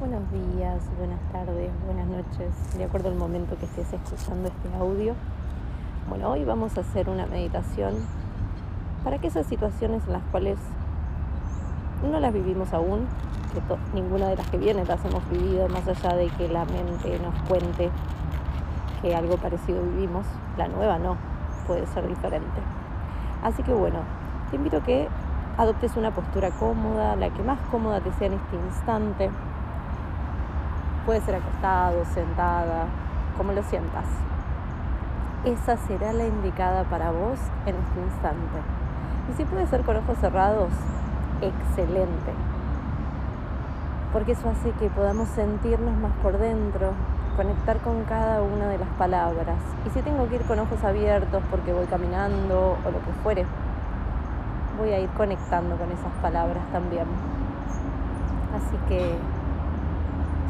Buenos días, buenas tardes, buenas noches, de acuerdo al momento que estés escuchando este audio. Bueno, hoy vamos a hacer una meditación para que esas situaciones en las cuales no las vivimos aún, que ninguna de las que vienen las hemos vivido, más allá de que la mente nos cuente que algo parecido vivimos, la nueva no, puede ser diferente. Así que bueno, te invito a que adoptes una postura cómoda, la que más cómoda te sea en este instante. Puede ser acostado, sentada, como lo sientas. Esa será la indicada para vos en este instante. Y si puede ser con ojos cerrados, excelente. Porque eso hace que podamos sentirnos más por dentro, conectar con cada una de las palabras. Y si tengo que ir con ojos abiertos porque voy caminando o lo que fuere, voy a ir conectando con esas palabras también. Así que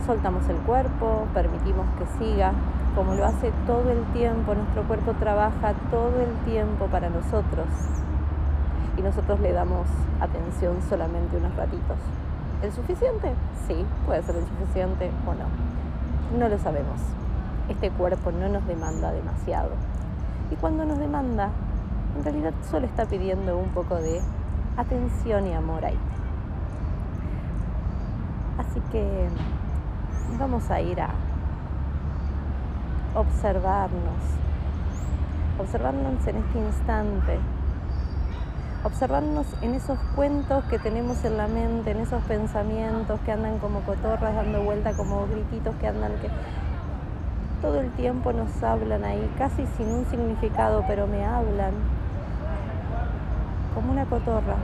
soltamos el cuerpo, permitimos que siga, como lo hace todo el tiempo, nuestro cuerpo trabaja todo el tiempo para nosotros y nosotros le damos atención solamente unos ratitos. ¿El suficiente? Sí, puede ser el suficiente o no. No lo sabemos. Este cuerpo no nos demanda demasiado. Y cuando nos demanda, en realidad solo está pidiendo un poco de atención y amor ahí. Así que vamos a ir a observarnos, observarnos en este instante, observarnos en esos cuentos que tenemos en la mente, en esos pensamientos que andan como cotorras dando vuelta, como grititos que andan, que todo el tiempo nos hablan ahí, casi sin un significado, pero me hablan. Como una cotorra,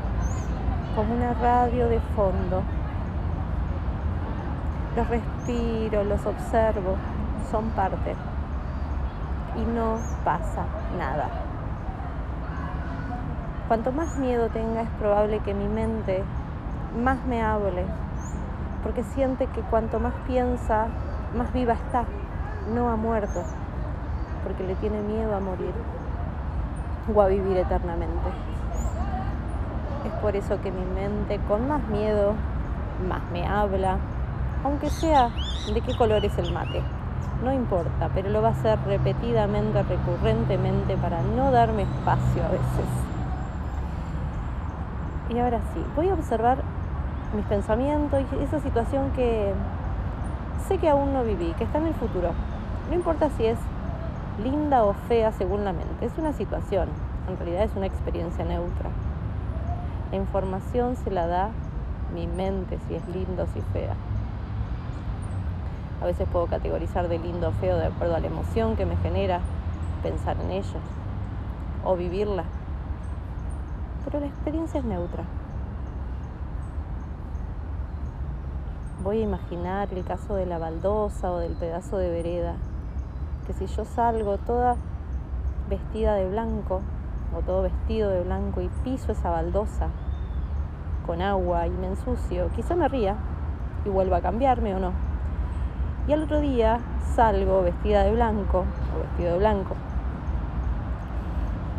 como una radio de fondo. Los respiro, los observo, son parte y no pasa nada. Cuanto más miedo tenga es probable que mi mente más me hable, porque siente que cuanto más piensa, más viva está, no ha muerto, porque le tiene miedo a morir o a vivir eternamente. Es por eso que mi mente con más miedo, más me habla, aunque sea de qué color es el mate. No importa, pero lo va a hacer repetidamente, recurrentemente para no darme espacio a veces. Y ahora sí, voy a observar mis pensamientos y esa situación que sé que aún no viví, que está en el futuro. No importa si es linda o fea según la mente, es una situación, en realidad es una experiencia neutra. La información se la da mi mente, si es lindo o si fea. A veces puedo categorizar de lindo o feo de acuerdo a la emoción que me genera pensar en ello o vivirla. Pero la experiencia es neutra. Voy a imaginar el caso de la baldosa o del pedazo de vereda, que si yo salgo toda vestida de blanco, o todo vestido de blanco y piso esa baldosa con agua y me ensucio, quizá me ría y vuelva a cambiarme o no. Y al otro día salgo vestida de blanco o vestido de blanco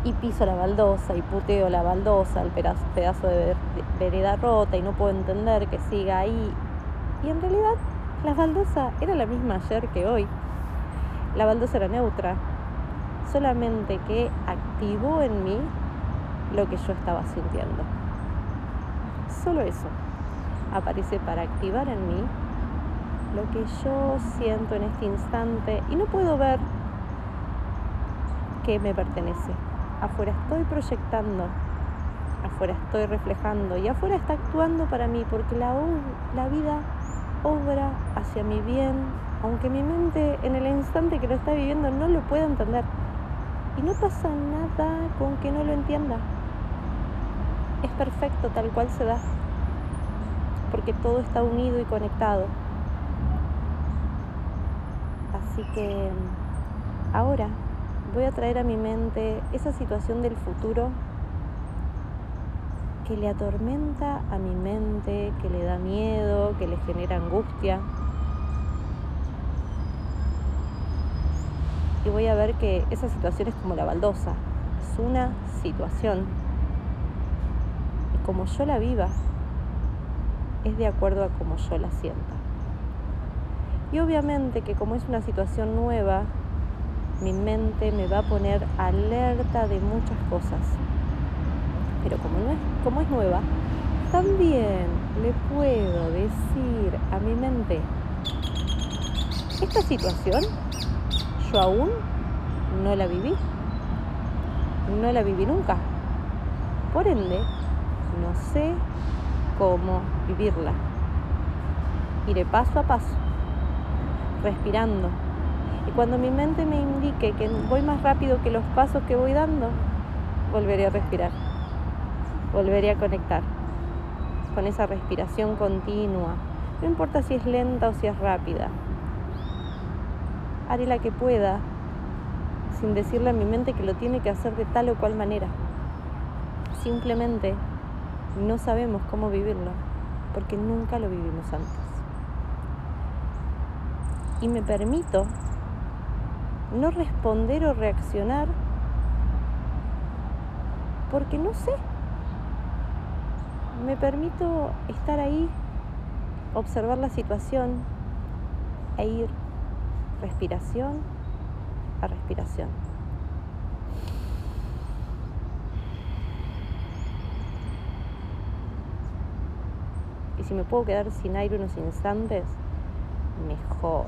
y piso la baldosa y puteo la baldosa, el pedazo de vereda rota y no puedo entender que siga ahí. Y en realidad la baldosa era la misma ayer que hoy. La baldosa era neutra, solamente que activó en mí lo que yo estaba sintiendo. Solo eso aparece para activar en mí lo que yo siento en este instante y no puedo ver qué me pertenece. Afuera estoy proyectando, afuera estoy reflejando y afuera está actuando para mí porque la, la vida obra hacia mi bien, aunque mi mente en el instante que lo está viviendo no lo pueda entender. Y no pasa nada con que no lo entienda. Es perfecto tal cual se da. Porque todo está unido y conectado. Así que ahora voy a traer a mi mente esa situación del futuro que le atormenta a mi mente, que le da miedo, que le genera angustia. y voy a ver que esa situación es como la baldosa, es una situación. Y como yo la viva, es de acuerdo a como yo la sienta. Y obviamente que como es una situación nueva, mi mente me va a poner alerta de muchas cosas. Pero como, es, como es nueva, también le puedo decir a mi mente, esta situación yo aún no la viví, no la viví nunca. Por ende, no sé cómo vivirla. Iré paso a paso, respirando. Y cuando mi mente me indique que voy más rápido que los pasos que voy dando, volveré a respirar. Volveré a conectar con esa respiración continua. No importa si es lenta o si es rápida. Haré la que pueda sin decirle a mi mente que lo tiene que hacer de tal o cual manera. Simplemente no sabemos cómo vivirlo porque nunca lo vivimos antes. Y me permito no responder o reaccionar porque no sé. Me permito estar ahí, observar la situación e ir respiración a respiración. Y si me puedo quedar sin aire unos instantes, mejor.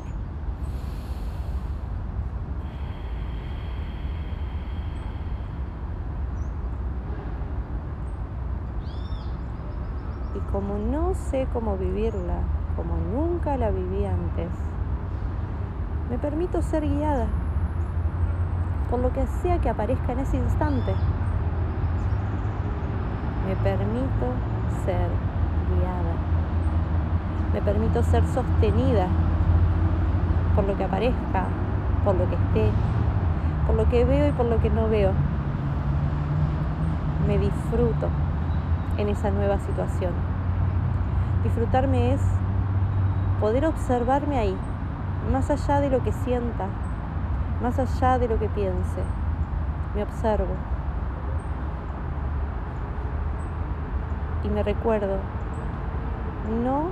Y como no sé cómo vivirla, como nunca la viví antes, me permito ser guiada por lo que sea que aparezca en ese instante. Me permito ser guiada. Me permito ser sostenida por lo que aparezca, por lo que esté, por lo que veo y por lo que no veo. Me disfruto en esa nueva situación. Disfrutarme es poder observarme ahí, más allá de lo que sienta, más allá de lo que piense. Me observo y me recuerdo no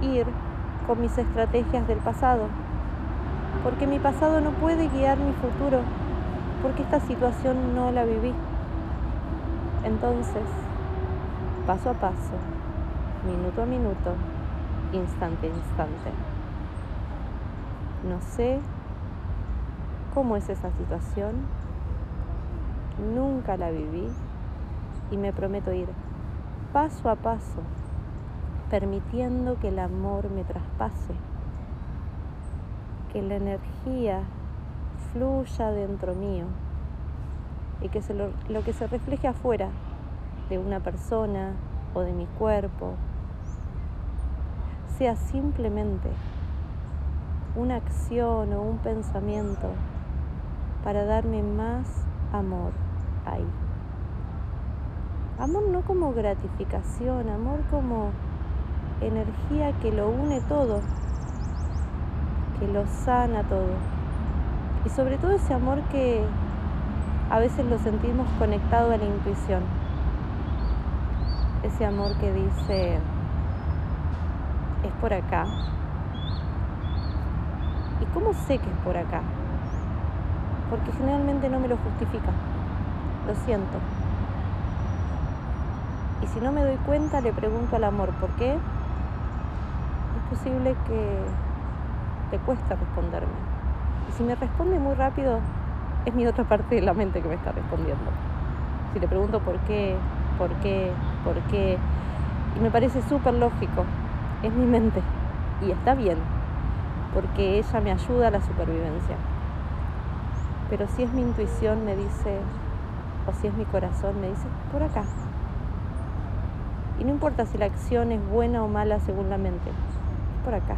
ir con mis estrategias del pasado, porque mi pasado no puede guiar mi futuro, porque esta situación no la viví. Entonces, paso a paso, minuto a minuto, instante a instante. No sé cómo es esa situación, nunca la viví y me prometo ir paso a paso, permitiendo que el amor me traspase, que la energía fluya dentro mío y que lo, lo que se refleje afuera de una persona o de mi cuerpo sea simplemente una acción o un pensamiento para darme más amor ahí. Amor no como gratificación, amor como energía que lo une todo, que lo sana todo. Y sobre todo ese amor que a veces lo sentimos conectado a la intuición. Ese amor que dice, es por acá. ¿Y cómo sé que es por acá? Porque generalmente no me lo justifica. Lo siento. Y si no me doy cuenta, le pregunto al amor, ¿por qué? Es posible que le cuesta responderme. Y si me responde muy rápido, es mi otra parte de la mente que me está respondiendo. Si le pregunto por qué, por qué, por qué, y me parece súper lógico, es mi mente. Y está bien, porque ella me ayuda a la supervivencia. Pero si es mi intuición, me dice, o si es mi corazón, me dice, por acá, y no importa si la acción es buena o mala según la mente, por acá.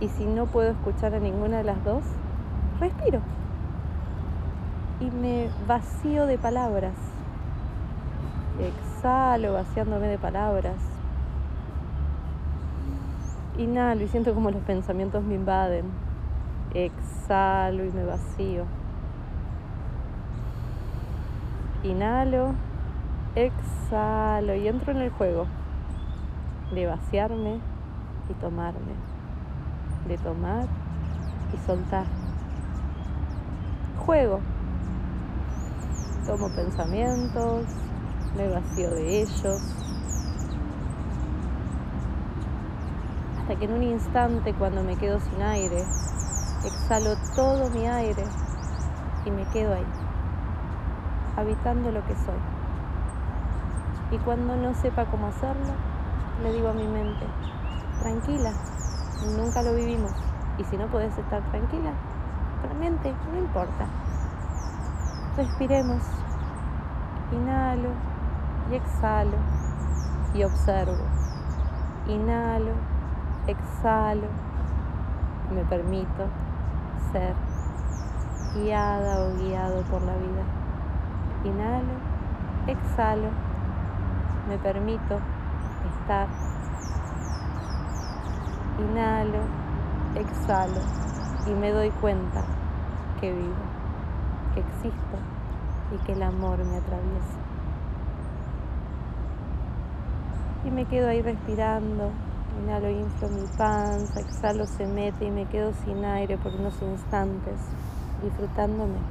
Y si no puedo escuchar a ninguna de las dos, respiro. Y me vacío de palabras. Exhalo vaciándome de palabras. Inhalo y siento como los pensamientos me invaden. Exhalo y me vacío. Inhalo exhalo y entro en el juego. de vaciarme y tomarme, de tomar y soltar. Juego. Tomo pensamientos, me vacío de ellos. Hasta que en un instante cuando me quedo sin aire, exhalo todo mi aire y me quedo ahí, habitando lo que soy. Y cuando no sepa cómo hacerlo, le digo a mi mente, tranquila, nunca lo vivimos. Y si no puedes estar tranquila, mente, no importa. Respiremos. Inhalo y exhalo y observo. Inhalo, exhalo. Me permito ser guiada o guiado por la vida. Inhalo, exhalo. Me permito estar. Inhalo, exhalo y me doy cuenta que vivo, que existo y que el amor me atraviesa. Y me quedo ahí respirando, inhalo, inflo mi panza, exhalo, se mete y me quedo sin aire por unos instantes, disfrutándome